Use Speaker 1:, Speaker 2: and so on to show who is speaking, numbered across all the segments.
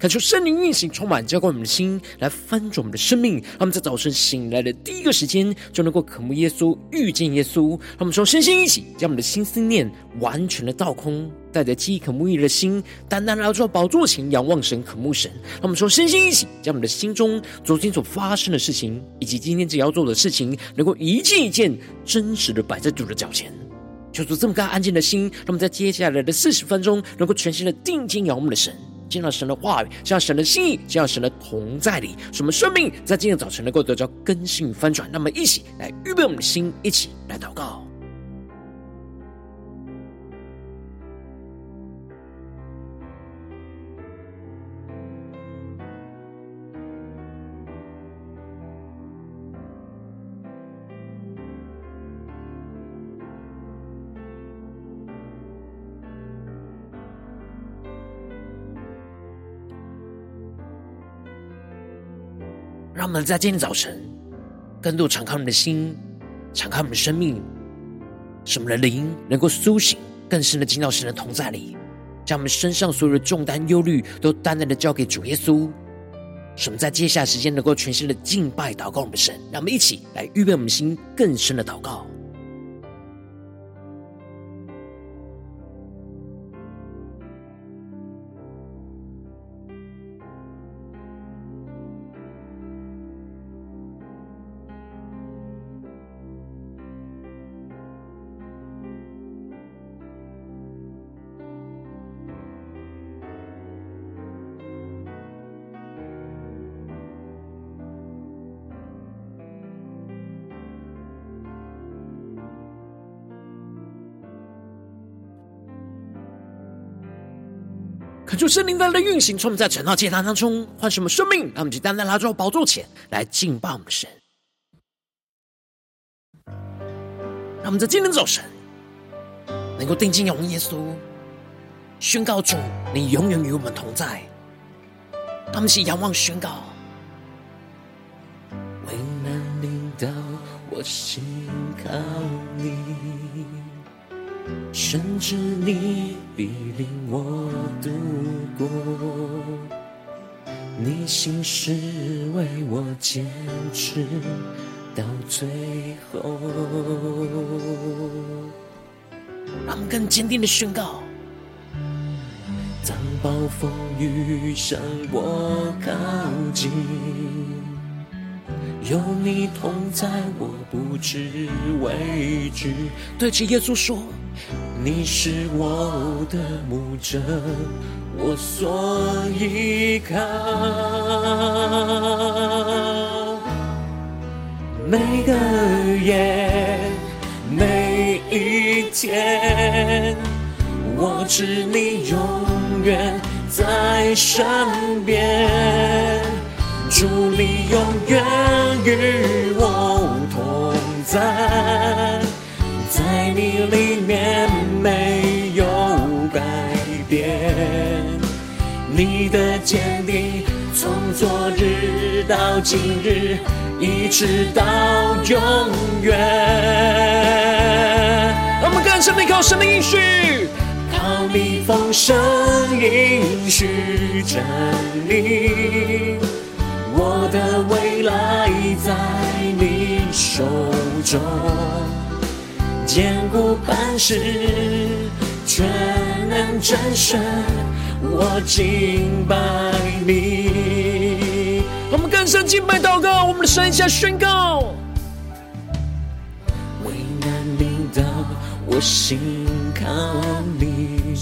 Speaker 1: 恳求圣灵运行，充满浇灌我们的心，来翻转我们的生命。让我们在早晨醒来的第一个时间，就能够渴慕耶稣，遇见耶稣。让我们说，身心一起，将我们的心思念完全的倒空，带着饥渴慕义的心，单单来到宝座前，仰望神，渴慕神。让我们说，身心一起，将我们的心中昨天所发生的事情，以及今天只要做的事情，能够一件一件真实的摆在主的脚前。求主这么干安静的心，让我们在接下来的四十分钟，能够全心的定睛仰望我们的神。见到神的话语，见到神的心意，见到神的同在里，什么生命在今天早晨能够得到更新翻转。那么，一起来预备我们的心，一起来祷告。让我们在今天早晨，更多敞开我们的心，敞开我们的生命，使我们的灵能够苏醒，更深的进到神的同在里，将我们身上所有的重担、忧虑都单单的交给主耶稣。使我们在接下来时间能够全新的敬拜、祷告我们的神。让我们一起来预备我们心，更深的祷告。圣灵在的运行，从我们在晨祷祭坛当中换什么生命？让我们就单单来到宝座前来敬拜我们神。让我们在今天早晨能够定睛仰望耶稣，宣告主，你永远与我们同在。让我们是仰望宣告。
Speaker 2: 为难临到，我心靠你。甚至你必领我度过，你心事为我坚持到最
Speaker 1: 后。让更坚定的宣告：
Speaker 2: 当暴风雨向我靠近，有你同在，我不知畏惧。
Speaker 1: 对着耶稣说。
Speaker 2: 你是我的牧者，我所依靠。每个夜，每一天，我知你永远在身边，主你永远与我同在。你里面没有改变，你的坚定从昨日到今日，一直到永远。
Speaker 1: 让我们更深地靠神的应许，
Speaker 2: 靠你丰盛应许站立，我的未来在你手中。坚固磐石，全能战胜，我敬拜你。
Speaker 1: 我们更深敬拜祷告，我们的神下宣告：
Speaker 2: 为难临到，我心靠你，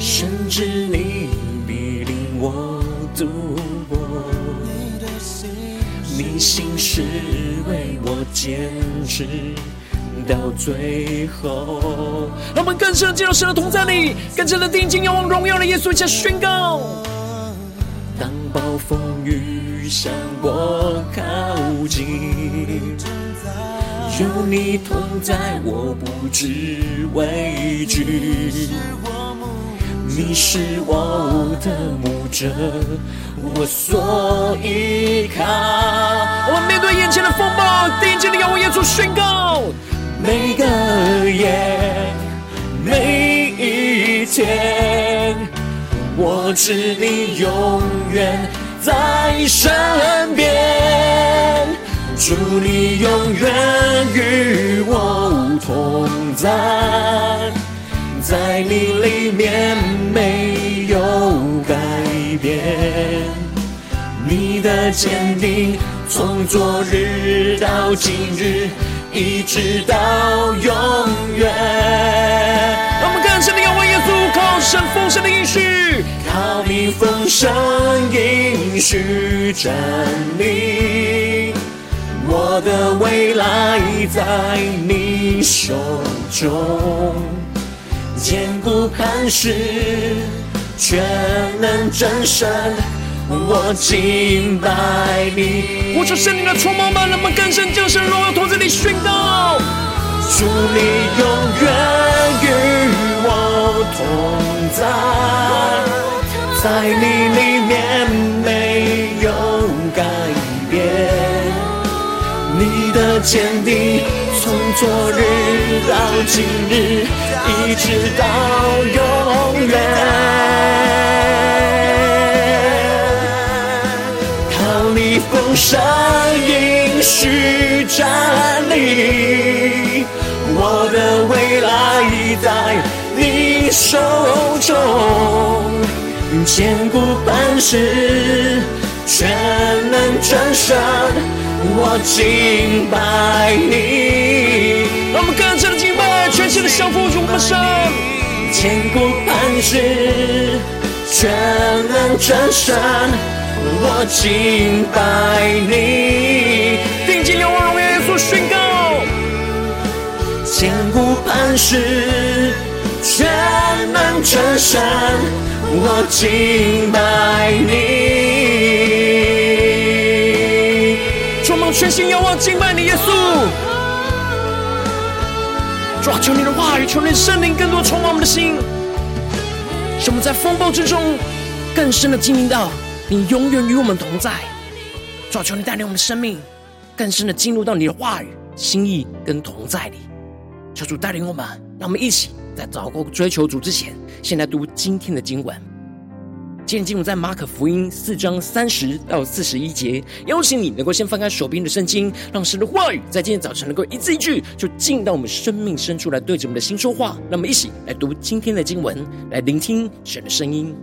Speaker 2: 甚至你必领我度过，你心是为我坚持。到最后，
Speaker 1: 让我们更深的进入神的同在里，更深的定睛仰望荣耀的耶稣，一起宣告：
Speaker 2: 当暴风雨向我靠近，有你同在，我不知畏惧。你是我的牧者，我所依靠。
Speaker 1: 我们面对眼前的风暴，定睛的仰望耶稣宣告：
Speaker 2: 每个夜，每一天，我知你永远在身边，祝你永远与我同在。在你里面没有改变，你的坚定从昨日到今日，一直到永远。
Speaker 1: 让我们更深的仰望耶稣，靠神丰盛的应许，
Speaker 2: 靠你丰盛应许站立，我的未来在你手中。坚固磐石，全能真神，我敬拜你。
Speaker 1: 呼求圣灵的触摸吧，让我们更深将神荣耀同在你宣告。
Speaker 2: 主你永远与我同在，在你里面没有改变，你的坚定从昨日到今日。一直到永远，你丰盛应许站立，我的未来在你手中，坚固磐石，全能真神，我敬拜你。
Speaker 1: 让我们更深的敬拜，全新的降服主我们神。
Speaker 2: 坚固磐石，全能真神，我敬拜你。
Speaker 1: 定睛仰望荣耀耶稣宣告。
Speaker 2: 坚固磐石，全能真神，我敬拜你。
Speaker 1: 充满全心仰望敬拜你耶稣。主啊，求你的话语，求你的圣灵更多充满我们的心，使我们在风暴之中更深的经历到你永远与我们同在。主啊，求你带领我们的生命更深的进入到你的话语、心意跟同在里。求主带领我们，让我们一起在祷告追求主之前，先来读今天的经文。今天经文在马可福音四章三十到四十一节，邀请你能够先翻开手边的圣经，让神的话语在今天早晨能够一字一句，就进到我们生命深处来，对着我们的心说话。让我们一起来读今天的经文，来聆听神的声音。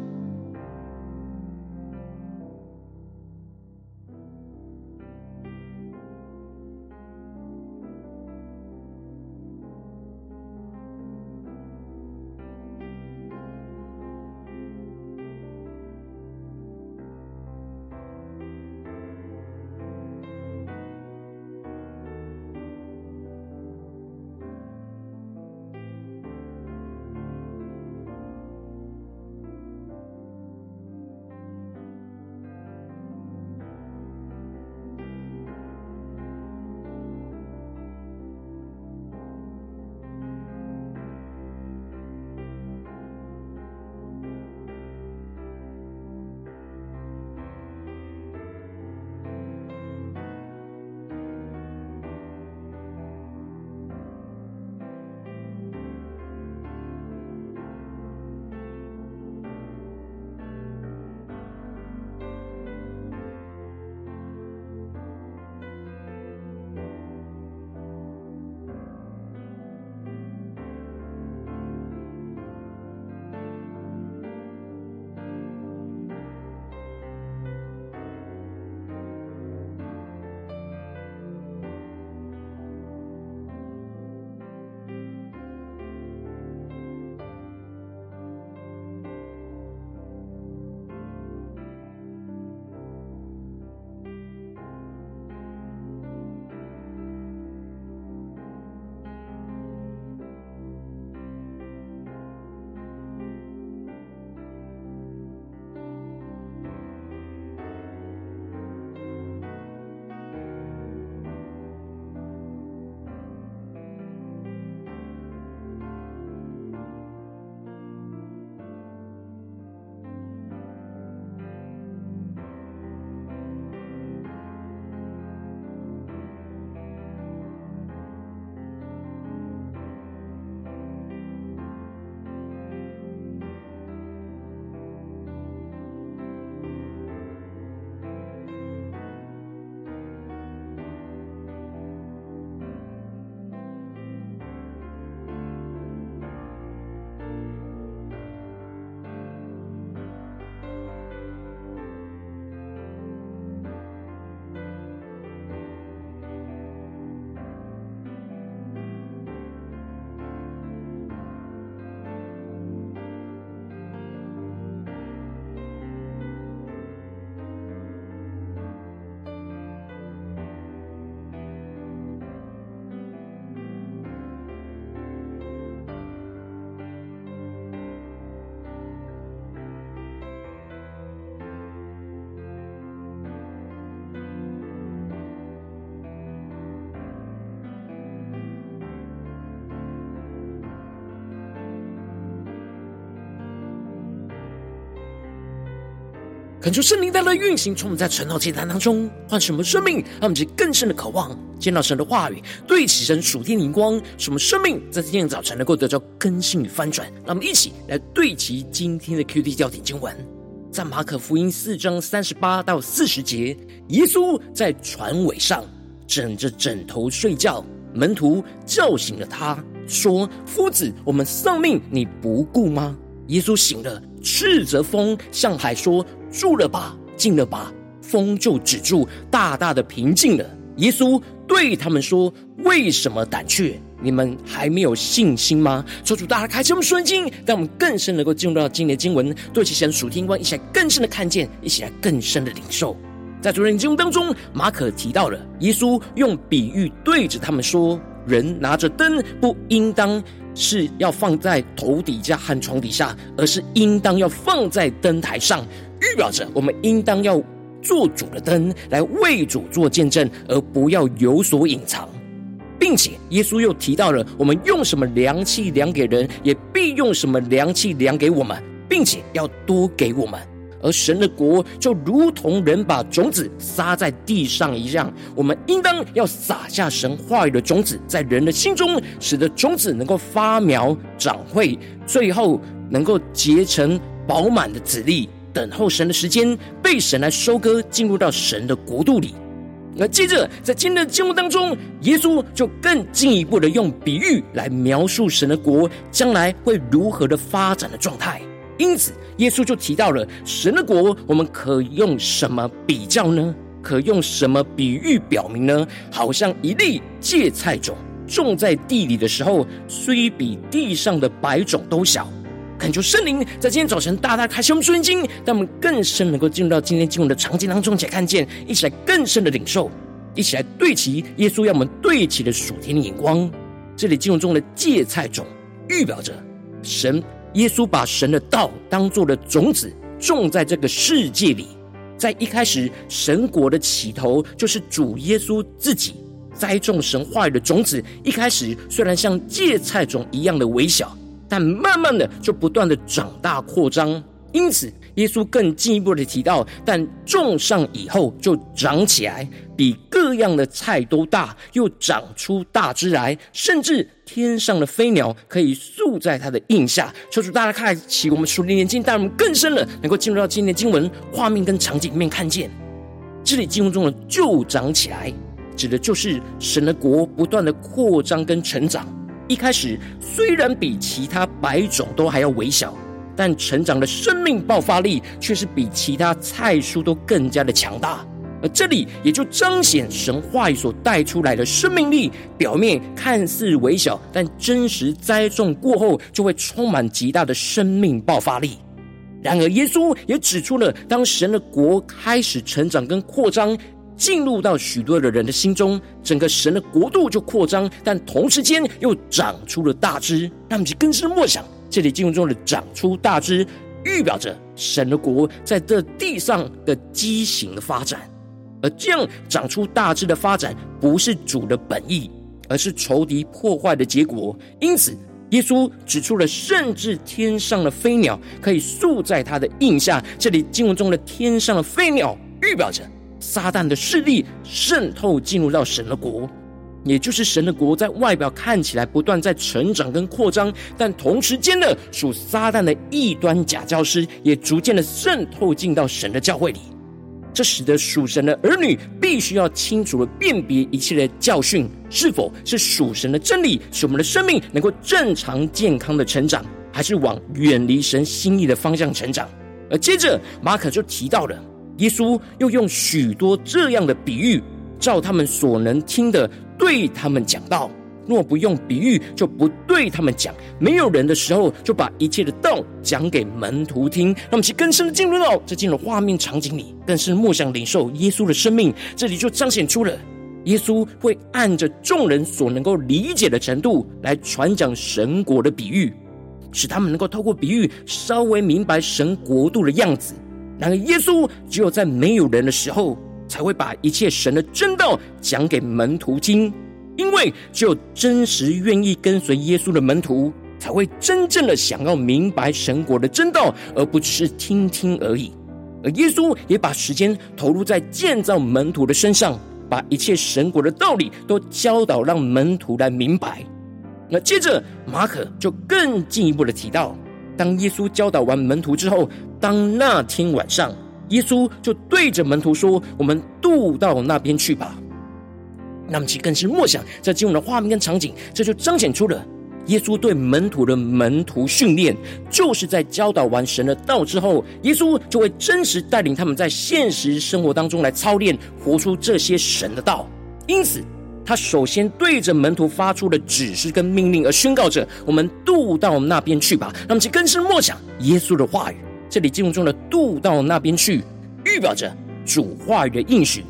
Speaker 1: 恳求圣灵带来运行，从我们在晨祷祭坛当中换什么生命，让我们去更深的渴望见到神的话语，对齐神属天灵光，使我们生命在今天早晨能够得到更新与翻转。让我们一起来对齐今天的 QD 焦点经文，在马可福音四章三十八到四十节，耶稣在船尾上枕着枕头睡觉，门徒叫醒了他，说：“夫子，我们丧命，你不顾吗？”耶稣醒了，斥责风，向海说。住了吧，静了吧，风就止住，大大的平静了。耶稣对他们说：“为什么胆怯？你们还没有信心吗？”求主大家开启我们圣经，让我们更深能够进入到今天的经文，对其神属天光，一起来更深的看见，一起来更深的领受。在昨天经文当中，马可提到了耶稣用比喻对着他们说：“人拿着灯，不应当是要放在头底下和床底下，而是应当要放在灯台上。”预表着我们应当要做主的灯，来为主做见证，而不要有所隐藏，并且耶稣又提到了我们用什么量器量给人，也必用什么量器量给我们，并且要多给我们。而神的国就如同人把种子撒在地上一样，我们应当要撒下神话语的种子在人的心中，使得种子能够发苗长穗，最后能够结成饱满的籽粒。等候神的时间，被神来收割，进入到神的国度里。那接着，在今天的节目当中，耶稣就更进一步的用比喻来描述神的国将来会如何的发展的状态。因此，耶稣就提到了神的国，我们可用什么比较呢？可用什么比喻表明呢？好像一粒芥菜种种在地里的时候，虽比地上的百种都小。恳求圣灵在今天早晨大大开启我们属灵经，让我们更深能够进入到今天经文的场景当中，且看见，一起来更深的领受，一起来对齐耶稣要我们对齐的属天的眼光。这里经文中的芥菜种，预表着神耶稣把神的道当作了种子种在这个世界里。在一开始，神国的起头就是主耶稣自己栽种神话语的种子。一开始虽然像芥菜种一样的微小。但慢慢的就不断的长大扩张，因此耶稣更进一步的提到，但种上以后就长起来，比各样的菜都大，又长出大枝来，甚至天上的飞鸟可以宿在它的荫下。求主大家开启我们属灵眼睛，带我们更深了，能够进入到今天的经文画面跟场景里面看见，这里经文中的就长起来，指的就是神的国不断的扩张跟成长。一开始虽然比其他百种都还要微小，但成长的生命爆发力却是比其他菜蔬都更加的强大。而这里也就彰显神话语所带出来的生命力。表面看似微小，但真实栽种过后，就会充满极大的生命爆发力。然而，耶稣也指出了，当神的国开始成长跟扩张。进入到许多的人的心中，整个神的国度就扩张，但同时间又长出了大枝。让我们去更深默想，这里经文中的长出大枝，预表着神的国在这地上的畸形的发展。而这样长出大枝的发展，不是主的本意，而是仇敌破坏的结果。因此，耶稣指出了，甚至天上的飞鸟可以宿在他的荫下。这里经文中的天上的飞鸟，预表着。撒旦的势力渗透进入到神的国，也就是神的国在外表看起来不断在成长跟扩张，但同时间的属撒旦的异端假教师也逐渐的渗透进到神的教会里。这使得属神的儿女必须要清楚的辨别一切的教训是否是属神的真理，使我们的生命能够正常健康的成长，还是往远离神心意的方向成长。而接着马可就提到了。耶稣又用许多这样的比喻，照他们所能听的对他们讲道。若不用比喻，就不对他们讲。没有人的时候，就把一切的道讲给门徒听。让我们去更深的进入到这进入画面场景里，更是默想领受耶稣的生命。这里就彰显出了耶稣会按着众人所能够理解的程度来传讲神国的比喻，使他们能够透过比喻稍微明白神国度的样子。然而，耶稣只有在没有人的时候，才会把一切神的真道讲给门徒听。因为只有真实愿意跟随耶稣的门徒，才会真正的想要明白神国的真道，而不只是听听而已。而耶稣也把时间投入在建造门徒的身上，把一切神国的道理都教导，让门徒来明白。那接着马可就更进一步的提到，当耶稣教导完门徒之后，当那天晚上，耶稣就对着门徒说：“我们渡到那边去吧。”那么其更是默想这经文的画面跟场景，这就彰显出了。耶稣对门徒的门徒训练，就是在教导完神的道之后，耶稣就会真实带领他们在现实生活当中来操练，活出这些神的道。因此，他首先对着门徒发出的指示跟命令，而宣告着：“我们渡到那边去吧。”那么，其更是默想耶稣的话语。这里经文中的“渡到那边去”，预表着主话语的应许。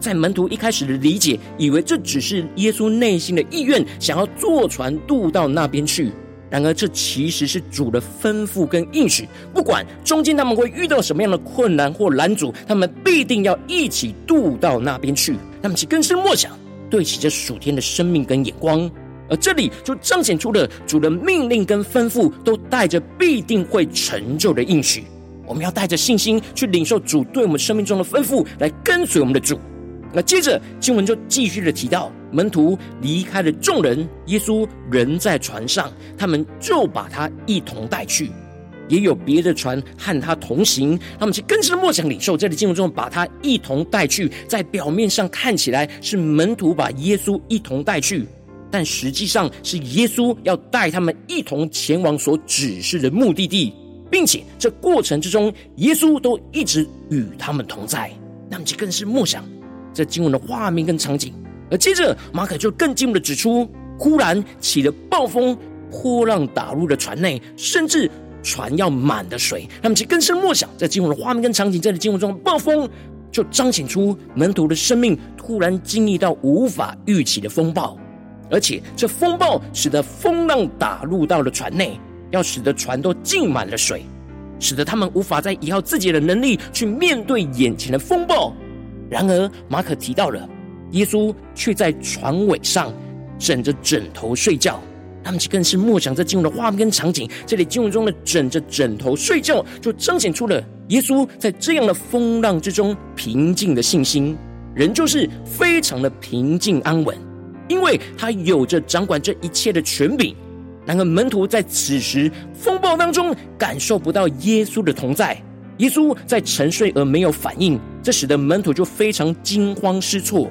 Speaker 1: 在门徒一开始的理解，以为这只是耶稣内心的意愿，想要坐船渡到那边去。然而，这其实是主的吩咐跟应许。不管中间他们会遇到什么样的困难或拦阻，他们必定要一起渡到那边去。他们其更深默想，对齐着属天的生命跟眼光。而这里就彰显出了主的命令跟吩咐，都带着必定会成就的应许。我们要带着信心去领受主对我们生命中的吩咐，来跟随我们的主。那接着经文就继续的提到，门徒离开了众人，耶稣人在船上，他们就把他一同带去，也有别的船和他同行。他们去更深的默想领受，这里经文中把他一同带去，在表面上看起来是门徒把耶稣一同带去，但实际上是耶稣要带他们一同前往所指示的目的地，并且这过程之中，耶稣都一直与他们同在。那么就更是默想。这经文的画面跟场景，而接着马可就更进一步的指出，忽然起了暴风，波浪打入了船内，甚至船要满了水。那么其更深默想，在经文的画面跟场景，这里经文中暴风就彰显出门徒的生命突然经历到无法预期的风暴，而且这风暴使得风浪打入到了船内，要使得船都浸满了水，使得他们无法再依靠自己的能力去面对眼前的风暴。然而，马可提到了耶稣却在船尾上枕着枕头睡觉。他们更是默想这经文的画面跟场景。这里经文中的枕着枕头睡觉，就彰显出了耶稣在这样的风浪之中平静的信心，人就是非常的平静安稳，因为他有着掌管这一切的权柄。然而，门徒在此时风暴当中感受不到耶稣的同在。耶稣在沉睡而没有反应，这使得门徒就非常惊慌失措。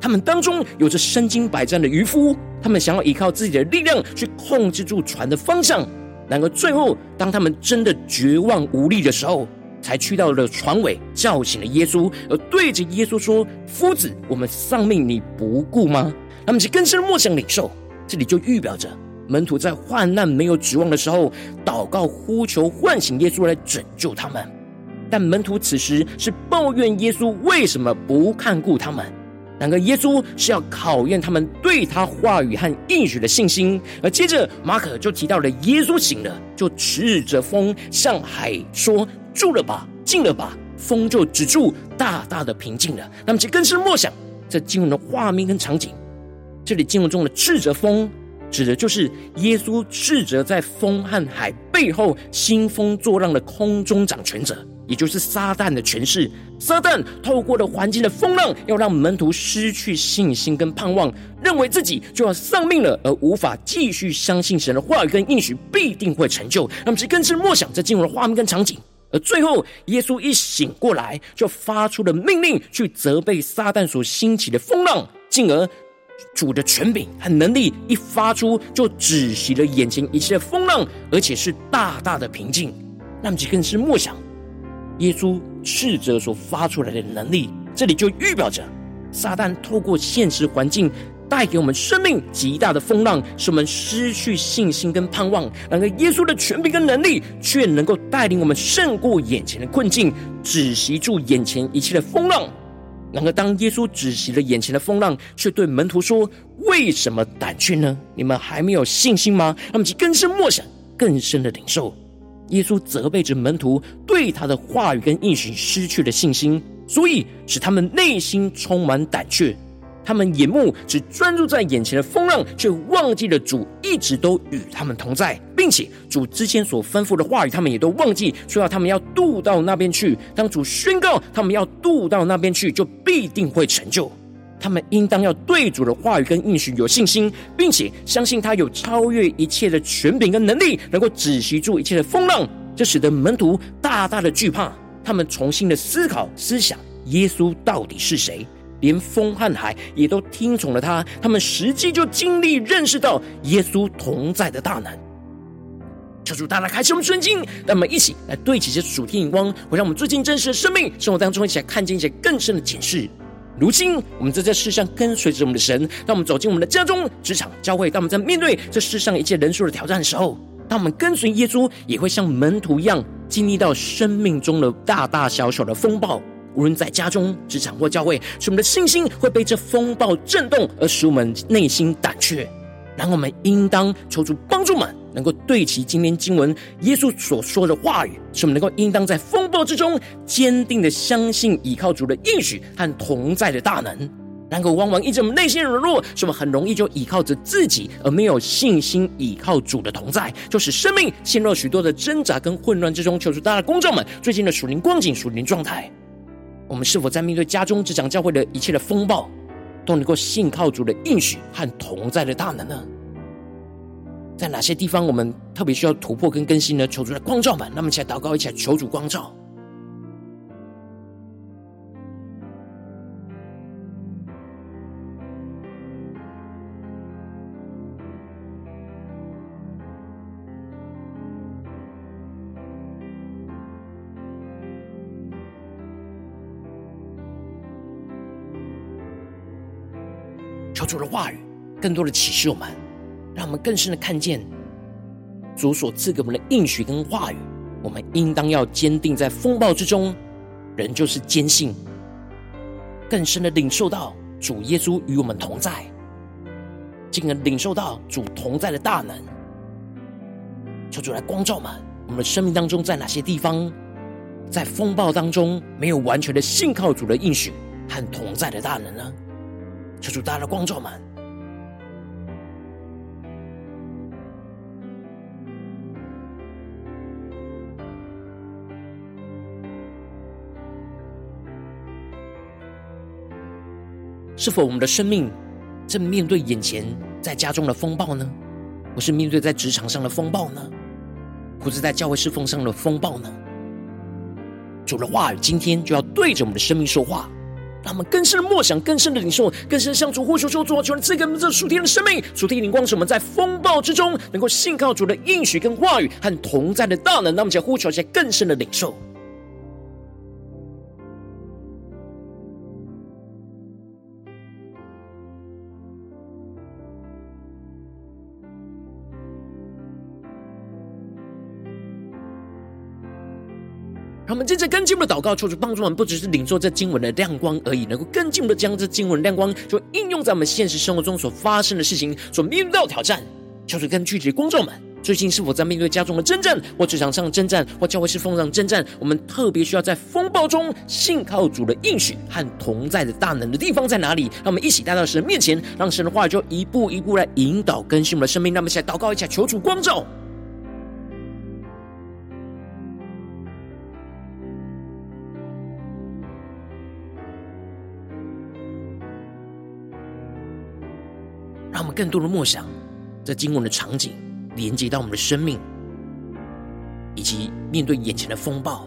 Speaker 1: 他们当中有着身经百战的渔夫，他们想要依靠自己的力量去控制住船的方向。然而最后，当他们真的绝望无力的时候，才去到了船尾，叫醒了耶稣，而对着耶稣说：“夫子，我们丧命你不顾吗？”他们是更深默想领受，这里就预表着门徒在患难没有指望的时候，祷告呼求唤醒耶稣来拯救他们。但门徒此时是抱怨耶稣为什么不看顾他们，然而耶稣是要考验他们对他话语和应许的信心。而接着马可就提到了耶稣醒了，就斥着风向海说：“住了吧，静了吧。”风就止住，大大的平静了。那么，这更是默想这经文的画面跟场景。这里经文中的斥责风，指的就是耶稣斥责在风和海背后兴风作浪的空中掌权者。也就是撒旦的权势，撒旦透过了环境的风浪，要让门徒失去信心跟盼望，认为自己就要丧命了，而无法继续相信神的话语跟应许必定会成就。那么，其更是默想这进入了画面跟场景。而最后，耶稣一醒过来，就发出了命令，去责备撒旦所兴起的风浪，进而主的权柄和能力一发出，就止息了眼前一切的风浪，而且是大大的平静。那么，其实更是默想。耶稣斥责所发出来的能力，这里就预表着撒旦透过现实环境带给我们生命极大的风浪，使我们失去信心跟盼望。然而，耶稣的权柄跟能力却能够带领我们胜过眼前的困境，止息住眼前一切的风浪。然而，当耶稣止息了眼前的风浪，却对门徒说：“为什么胆怯呢？你们还没有信心吗？”他们就更深默想，更深的领受。耶稣责备着门徒对他的话语跟应许失去了信心，所以使他们内心充满胆怯。他们眼目只专注在眼前的风浪，却忘记了主一直都与他们同在，并且主之前所吩咐的话语，他们也都忘记，说要他们要渡到那边去。当主宣告他们要渡到那边去，就必定会成就。他们应当要对主的话语跟应许有信心，并且相信他有超越一切的权柄跟能力，能够止息住一切的风浪。这使得门徒大大的惧怕，他们重新的思考思想，耶稣到底是谁？连风和海也都听从了他。他们实际就经历认识到耶稣同在的大能。求主大大开启我们圣经，让我们一起来对齐这主题眼光，会让我们最近真实的生命生活当中一起来看见一些更深的警示。如今我们在这世上跟随着我们的神，当我们走进我们的家中、职场、教会，当我们在面对这世上一切人数的挑战的时候。当我们跟随耶稣，也会像门徒一样，经历到生命中的大大小小的风暴。无论在家中、职场或教会，使我们的信心会被这风暴震动，而使我们内心胆怯。然后我们应当求主帮助们，能够对齐今天经文耶稣所说的话语，使我们能够应当在风暴之中，坚定的相信依靠主的应许和同在的大能。然而，往往因着我们内心软弱，使我们很容易就依靠着自己，而没有信心依靠主的同在，就使生命陷入许多的挣扎跟混乱之中。求主大家的光照们，最近的属灵光景、属灵状态，我们是否在面对家中、职场、教会的一切的风暴，都能够信靠主的应许和同在的大能呢？在哪些地方我们特别需要突破跟更新呢？求主的光照们，那么一起来祷告，一起来求主光照。主的话语，更多的启示我们，让我们更深的看见主所赐给我们的应许跟话语。我们应当要坚定在风暴之中，人就是坚信，更深的领受到主耶稣与我们同在，进而领受到主同在的大能。求主来光照们，我们的生命当中在哪些地方，在风暴当中没有完全的信靠主的应许和同在的大能呢？求主大家的光照们，是否我们的生命正面对眼前在家中的风暴呢？或是面对在职场上的风暴呢？或是在教会侍奉上的风暴呢？主的话语今天就要对着我们的生命说话。让我们更深的默想，更深的领受，更深的向主呼求说：“主啊，求你赐给我们这属天的生命，属天灵光，使我们在风暴之中能够信靠主的应许跟话语和同在的大能。”让我们在呼求一些更深的领受。们接着更进一步的祷告，求主帮助我们，不只是领受这经文的亮光而已，能够更进一步的将这经文的亮光，就应用在我们现实生活中所发生的事情，所面对到的挑战。求主更具体的光照们，最近是否在面对家中的征战，或职场上的征战，或教会侍奉上征战？我们特别需要在风暴中信靠主的应许和同在的大能的地方在哪里？让我们一起带到神面前，让神的话就一步一步来引导更新我们的生命。那我们一起来祷告一下，求主光照。更多的默想在经文的场景，连接到我们的生命，以及面对眼前的风暴，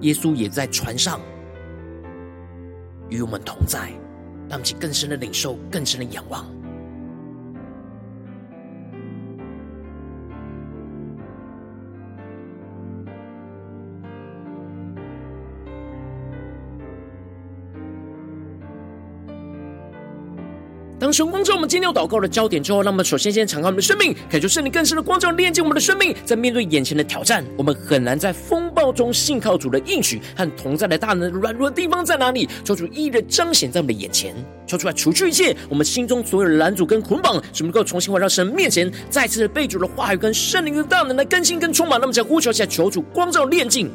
Speaker 1: 耶稣也在船上与我们同在，让其更深的领受，更深的仰望。当神光照我们今天要祷告的焦点之后，让我们首先先敞开我们的生命，恳求圣灵更深的光照，连接我们的生命。在面对眼前的挑战，我们很难在风暴中信靠主的应许和同在的大能。软弱的地方在哪里？求主一一的彰显在我们的眼前，求主来除去一切我们心中所有的拦阻跟捆绑，使我们能够重新回到神面前，再次的被主的话语跟圣灵的大能来更新跟充满。那么，在呼求下，求主光照炼净。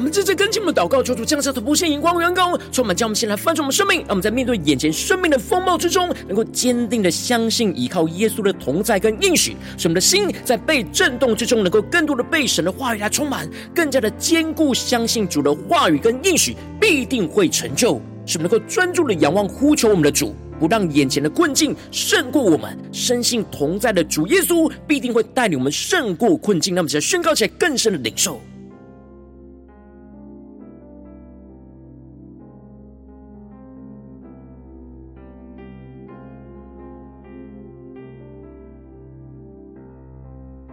Speaker 1: 我们这次跟进我们的祷告，求主降下突破性荧光、远高，充满将我们先来翻转我们生命。让我们在面对眼前生命的风暴之中，能够坚定的相信，依靠耶稣的同在跟应许，使我们的心在被震动之中，能够更多的被神的话语来充满，更加的坚固，相信主的话语跟应许必定会成就，使我们能够专注的仰望、呼求我们的主，不让眼前的困境胜过我们。深信同在的主耶稣必定会带领我们胜过困境。那么，在宣告起来更深的领受。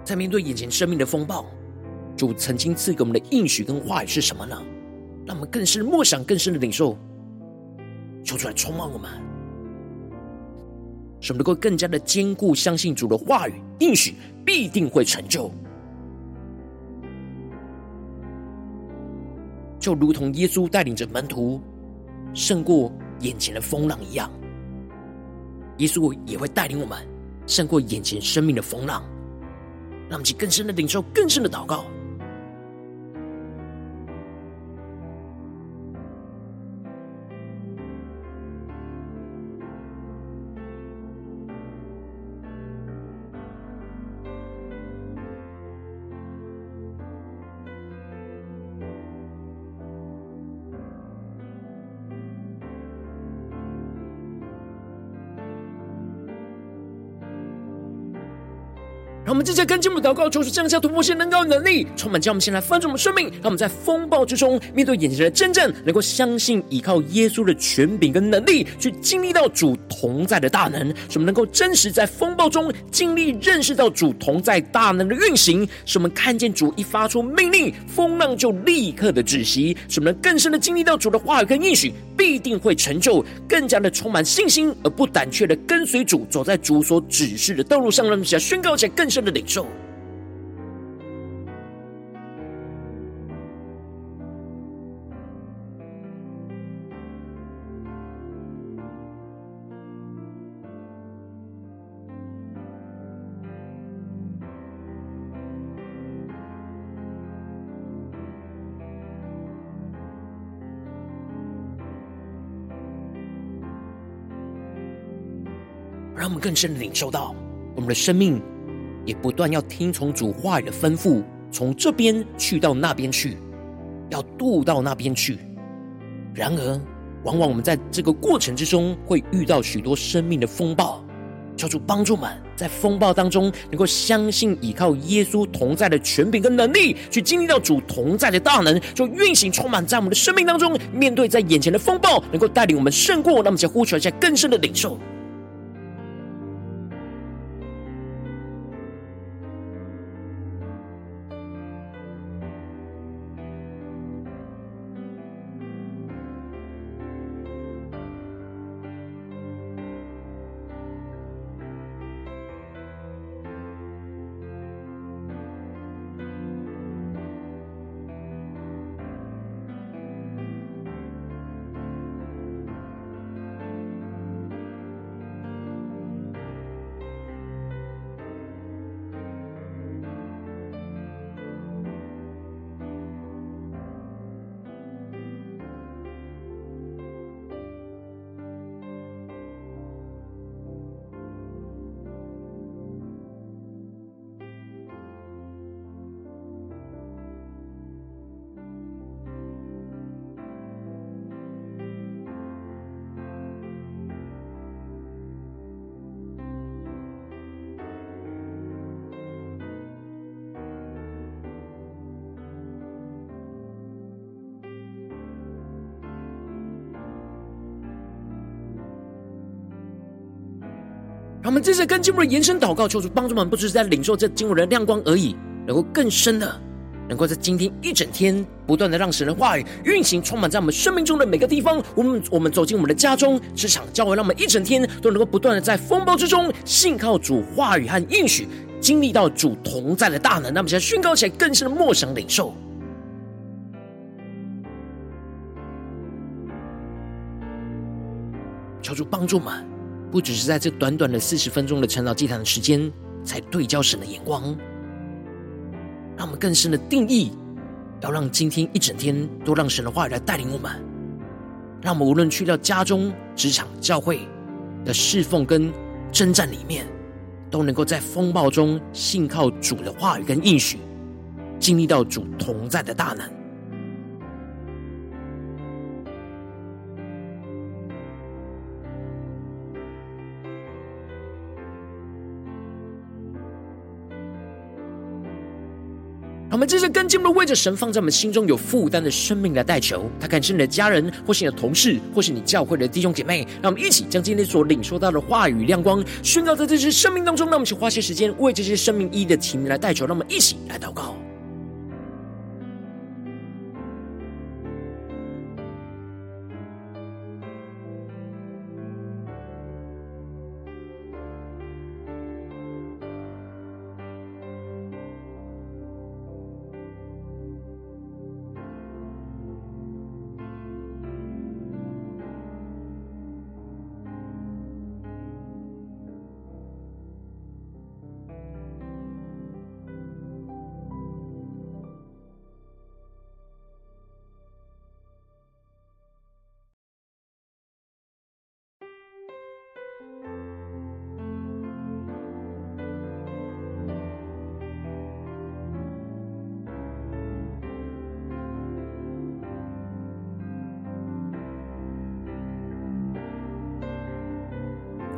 Speaker 1: 在面对眼前生命的风暴，主曾经赐给我们的应许跟话语是什么呢？让我们更深默想、更深的领受，求出来充满我们，使我们能够更加的坚固，相信主的话语应许必定会成就，就如同耶稣带领着门徒胜过眼前的风浪一样，耶稣也会带领我们胜过眼前生命的风浪。让我们更深的领受，更深的祷告。让我们直接跟进我们的祷告，求主降下突破性、能高能力，充满将我们先来翻转我们生命。让我们在风暴之中，面对眼前的真正，能够相信依靠耶稣的权柄跟能力，去经历到主同在的大能。使我们能够真实在风暴中经历、认识到主同在大能的运行。使我们看见主一发出命令，风浪就立刻的止息。使我们能更深的经历到主的话语跟应许必定会成就，更加的充满信心，而不胆怯的跟随主，走在主所指示的道路上。让我们想宣告起来更深。的领受，让我们更深的领受到我们的生命。也不断要听从主话语的吩咐，从这边去到那边去，要渡到那边去。然而，往往我们在这个过程之中会遇到许多生命的风暴，求主帮助们在风暴当中能够相信依靠耶稣同在的权柄跟能力，去经历到主同在的大能，就运行充满在我们的生命当中。面对在眼前的风暴，能够带领我们胜过，那么就呼求一下更深的领受。我们接着跟经文的延伸祷告，求主帮助我们，不只是在领受这经文的亮光而已，能够更深的，能够在今天一整天，不断的让神的话语运行，充满在我们生命中的每个地方。我们我们走进我们的家中、职场、教会，让我们一整天都能够不断的在风暴之中，信靠主话语和应许，经历到主同在的大能。那么，现在宣告起来，更深的默想领受，求主帮助我们。不只是在这短短的四十分钟的晨祷祭坛的时间，才对焦神的眼光，让我们更深的定义要让今天一整天都让神的话语来带领我们，让我们无论去到家中、职场、教会的侍奉跟征战里面，都能够在风暴中信靠主的话语跟应许，经历到主同在的大能。让我们接着跟进，我们为着神放在我们心中有负担的生命来代求。他可能是你的家人，或是你的同事，或是你教会的弟兄姐妹。让我们一起将今天所领受到的话语亮光宣告在这些生命当中。让我们去花些时间为这些生命一的提名来代求。让我们一起来祷告。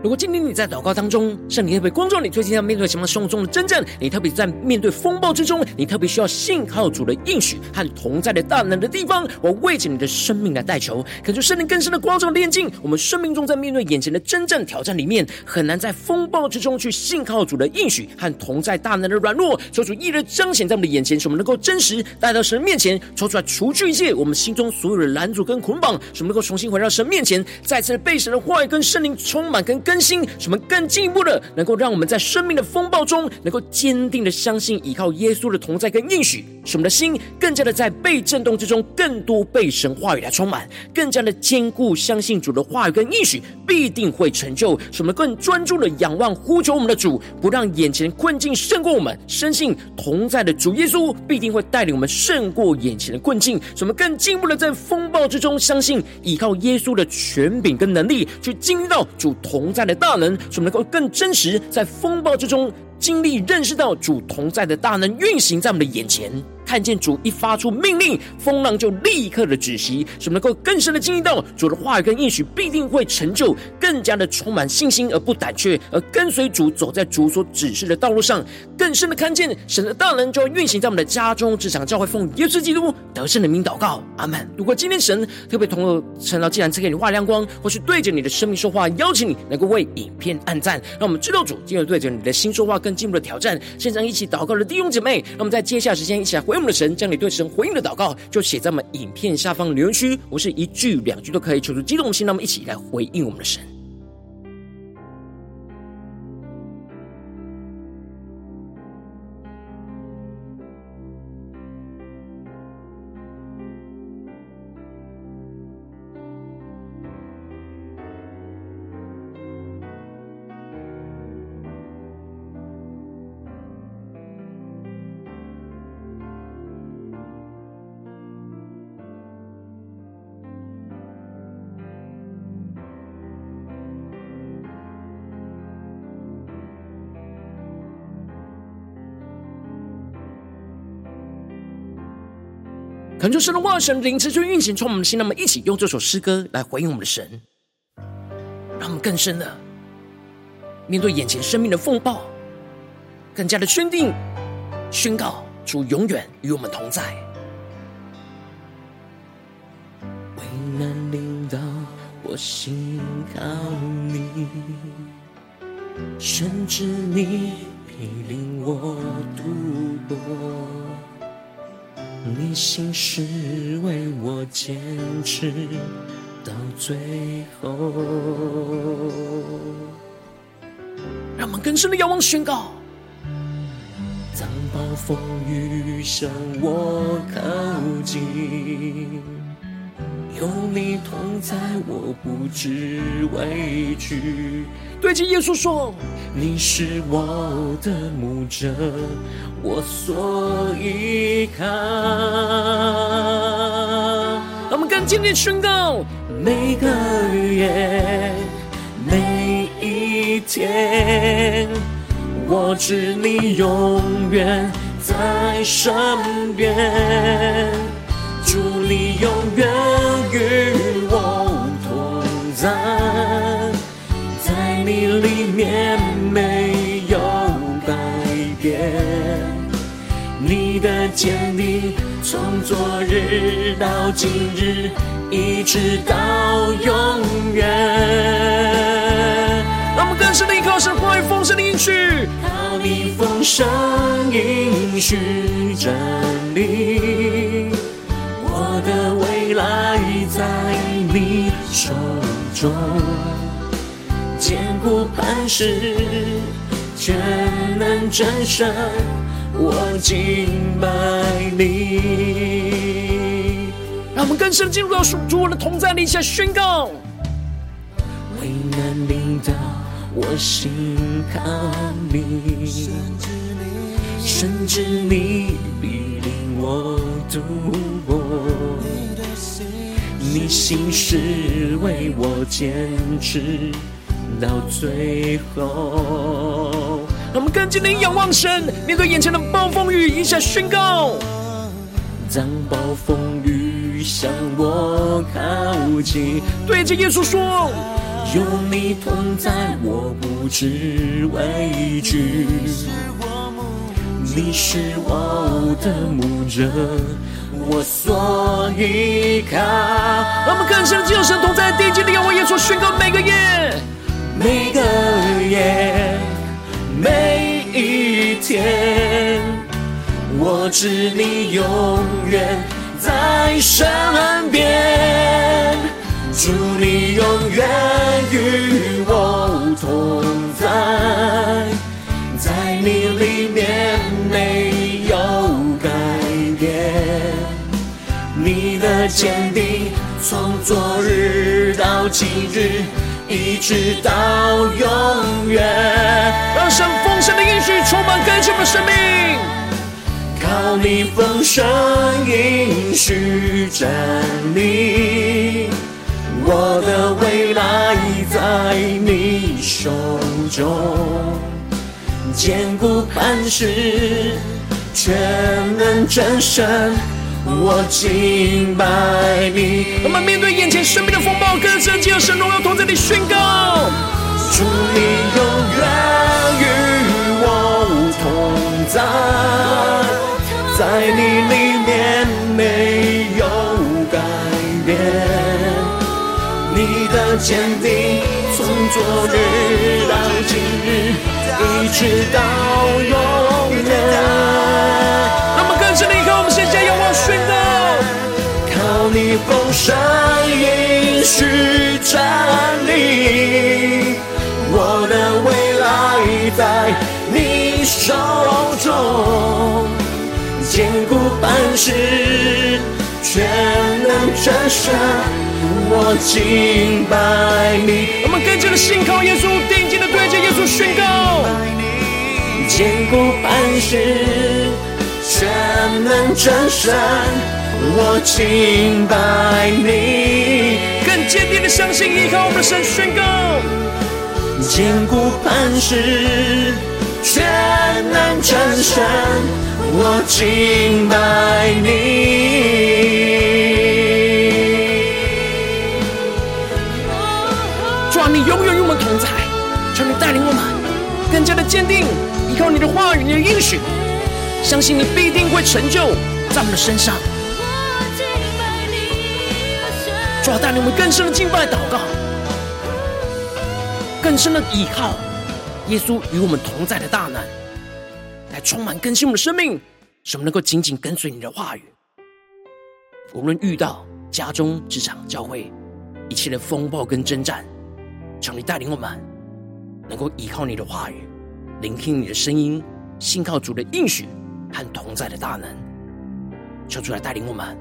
Speaker 1: 如果今天你在祷告当中，圣灵特别光照你，最近要面对什么生活中的征战？你特别在面对风暴之中，你特别需要信靠主的应许和同在的大能的地方，我为着你的生命来代求，恳求圣灵更深的光照炼净我们生命中在面对眼前的真正挑战里面，很难在风暴之中去信靠主的应许和同在大能的软弱，求主一日彰显在我们的眼前，使我们能够真实带到神面前，抽出来除去一切我们心中所有的拦阻跟捆绑，使我们能够重新回到神面前，再次被神的话语跟圣灵充满跟。更新，什么更进一步的，能够让我们在生命的风暴中，能够坚定的相信，依靠耶稣的同在跟应许，使我们的心更加的在被震动之中，更多被神话语来充满，更加的坚固，相信主的话语跟应许必定会成就，使我们更专注的仰望呼求我们的主，不让眼前的困境胜过我们，深信同在的主耶稣必定会带领我们胜过眼前的困境，使我们更进一步的在风暴之中，相信依靠耶稣的权柄跟能力，去经历到主同在。的大能，使我们能够更真实，在风暴之中经历、认识到主同在的大能运行在我们的眼前。看见主一发出命令，风浪就立刻的止息，使我们能够更深的经历到主的话语跟应许必定会成就，更加的充满信心而不胆怯，而跟随主走在主所指示的道路上，更深的看见神的大能就要运行在我们的家中、职场、教会，奉耶稣基督得胜的名祷告，阿门。如果今天神特别同我陈老既然赐给你话亮光，或是对着你的生命说话，邀请你能够为影片按赞，让我们知道主今日对着你的心说话，更进一步的挑战。现场一起祷告的弟兄姐妹，让我们在接下来时间一起来回。我们的神将你对神回应的祷告，就写在我们影片下方留言区。我是一句两句都可以，求出激动心，那么一起来回应我们的神。神的话、神灵持续运行，从我们的心，让我们一起用这首诗歌来回应我们的神，让我们更深的面对眼前生命的风暴，更加的坚定宣告主永远与我们同在。
Speaker 2: 危难临到，我信靠你，甚至你必领我度过。你心事为我坚持到最后，
Speaker 1: 让我们更深的仰望宣告。
Speaker 2: 当暴风雨向我靠近，有你同在，我不知畏惧。
Speaker 1: 对着耶稣说：“
Speaker 2: 你是我的牧者，我所依靠。
Speaker 1: 今天宣告，
Speaker 2: 每个夜，每一天，我知你永远在身边，祝你永远与我同在，在你里面没有改变，你的坚定从昨日到今日，一直到永远。
Speaker 1: 让我们更深的依靠神话语丰盛的应许，
Speaker 2: 靠你丰盛应许站立，我的未来在你手中，坚固磐石，全能战胜。我敬拜你，
Speaker 1: 让我们更深进入到主我的同在里下宣告。
Speaker 2: 为难你到，我心靠你，甚至你必领我度过，你心事为我坚持到最
Speaker 1: 后。我们更坚定仰望神，面对眼前的暴风雨，一下宣告：
Speaker 2: 当暴风雨向我靠近，
Speaker 1: 对着耶稣说，
Speaker 2: 有你同在，我不知畏惧。你是我的牧者，我所依靠。
Speaker 1: 我们更深的进入神同在，地基的仰望耶稣宣告：每个夜，
Speaker 2: 每个夜。每一天，我知你永远在身边，祝你永远与我同在，在你里面的坚定从昨日到今日。一直到永远，
Speaker 1: 让神丰盛的应许充满更新我们的生命。
Speaker 2: 靠你丰盛应许站立，我的未来在你手中，坚固磐石，全能战胜。我敬拜你。
Speaker 1: 我们面对眼前生命的风暴，更深进入神荣耀同在里宣告：
Speaker 2: 主你永远与我同在，在你里面没有改变。你的坚定从昨日到今日，一直到永远。你丰盛应许站立，我的未来在你手中，坚固磐石，全能战胜，我敬拜你。
Speaker 1: 我们跟着的信靠耶稣，定睛的对着耶稣宣告：
Speaker 2: 坚固磐石，全能战胜。我敬拜你，
Speaker 1: 更坚定的相信依靠我们的神宣告，
Speaker 2: 坚固磐石，全能战胜。我敬拜你，
Speaker 1: 主啊，你永远与我们同在，求你带领我们更加的坚定，依靠你的话语、你的应许，相信你必定会成就在我们的身上。要带领我们更深的敬拜祷告，更深的依靠耶稣与我们同在的大能，来充满更新我们的生命，使我们能够紧紧跟随你的话语。无论遇到家中、职场、教会一切的风暴跟征战，求你带领我们能够依靠你的话语，聆听你的声音，信靠主的应许和同在的大能，求主来带领我们。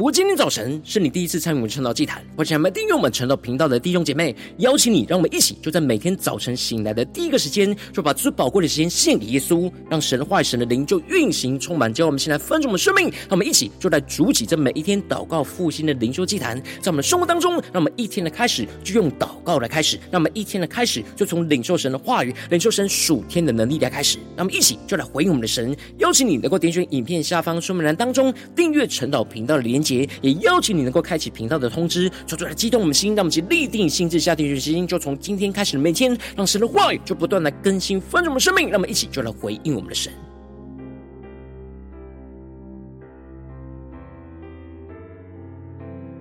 Speaker 1: 如果今天早晨是你第一次参与我们晨祷祭坛，或者还没订阅我们晨祷频道的弟兄姐妹，邀请你，让我们一起就在每天早晨醒来的第一个时间，就把最宝贵的时间献给耶稣，让神的话、神的灵就运行充满，教我们现在分盛我们生命。让我们一起就来主起这每一天祷告复兴的灵修祭坛，在我们的生活当中，让我们一天的开始就用祷告来开始，让我们一天的开始就从领受神的话语、领受神属天的能力来开始。让我们一起就来回应我们的神，邀请你能够点选影片下方说明栏当中订阅晨祷频道的连接也邀请你能够开启频道的通知，说出来激动我们心，让我们去立定心志下定决心，就从今天开始的每天，让神的话语就不断来更新丰盛我们生命，让我们一起就来回应我们的神。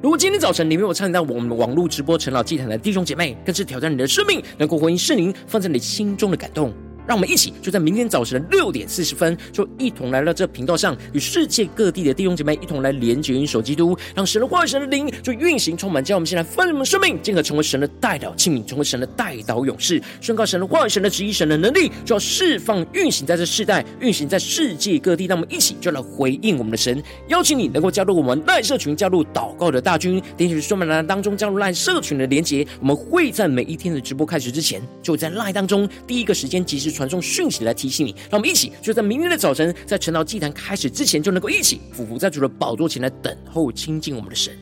Speaker 1: 如果今天早晨你没有参与到我们网络直播陈老祭坛的弟兄姐妹，更是挑战你的生命，能够回应圣灵放在你心中的感动。让我们一起就在明天早晨的六点四十分，就一同来到这频道上，与世界各地的弟兄姐妹一同来连结、领受基督，让神的话语、神的灵就运行充满，叫我们先来丰盛的生命，进而成为神的代祷器皿，成为神的代祷勇士，宣告神的话语、神的旨意、神的能力，就要释放、运行在这世代，运行在世界各地。让我们一起就来回应我们的神，邀请你能够加入我们赖社群，加入祷告的大军，点击说明栏当中加入赖社群的连接。我们会在每一天的直播开始之前，就在赖当中第一个时间及时传送讯息来提醒你，让我们一起就在明天的早晨，在晨祷祭坛开始之前，就能够一起俯伏在主的宝座前来等候亲近我们的神。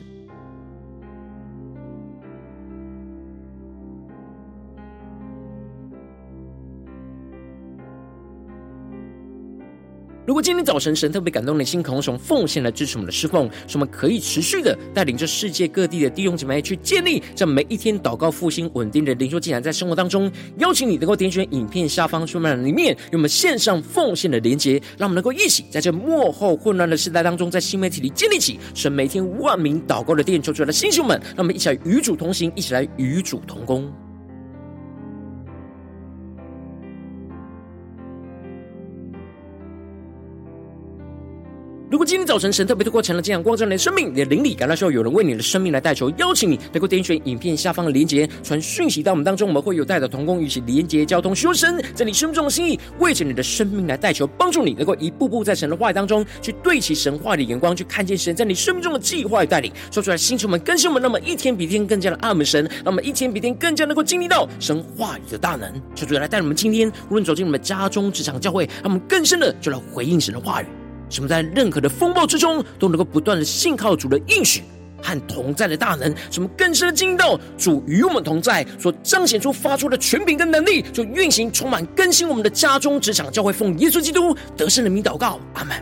Speaker 1: 如果今天早晨神特别感动你的心，渴望从奉献来支持我们的侍奉，使我们可以持续的带领着世界各地的弟兄姐妹去建立这每一天祷告复兴稳定的灵修进展，在生活当中，邀请你能够点选影片下方说明栏里面有我们线上奉献的连结，让我们能够一起在这末后混乱的时代当中，在新媒体里建立起神每天万名祷告的殿，求主的弟兄们，让我们一起来与主同行，一起来与主同工。今天早晨神特别透过成了这样光照你的生命，你的灵里感到需要有人为你的生命来代求，邀请你能够点选影片下方的连结，传讯息到我们当中，我们会有代祷同工与其连结交通，求神在你生命中的心意，为着你的生命来代求，帮助你能够一步步在神的话语当中去对齐神话的眼光，去看见神在你生命中的计划与带领，说出来，星球们更新我们，那么一天比一天更加的爱我们神，那么一天比一天更加能够经历到神话语的大能，求主来带我们今天无论走进我们家中、职场、教会，让我们更深的就来回应神的话语。什么在任何的风暴之中，都能够不断的信靠主的应许和同在的大能，什么更深的经历到主与我们同在，所彰显出发出的权柄跟能力，就运行充满更新我们的家中、职场、教会，奉耶稣基督得胜的名祷告，阿门。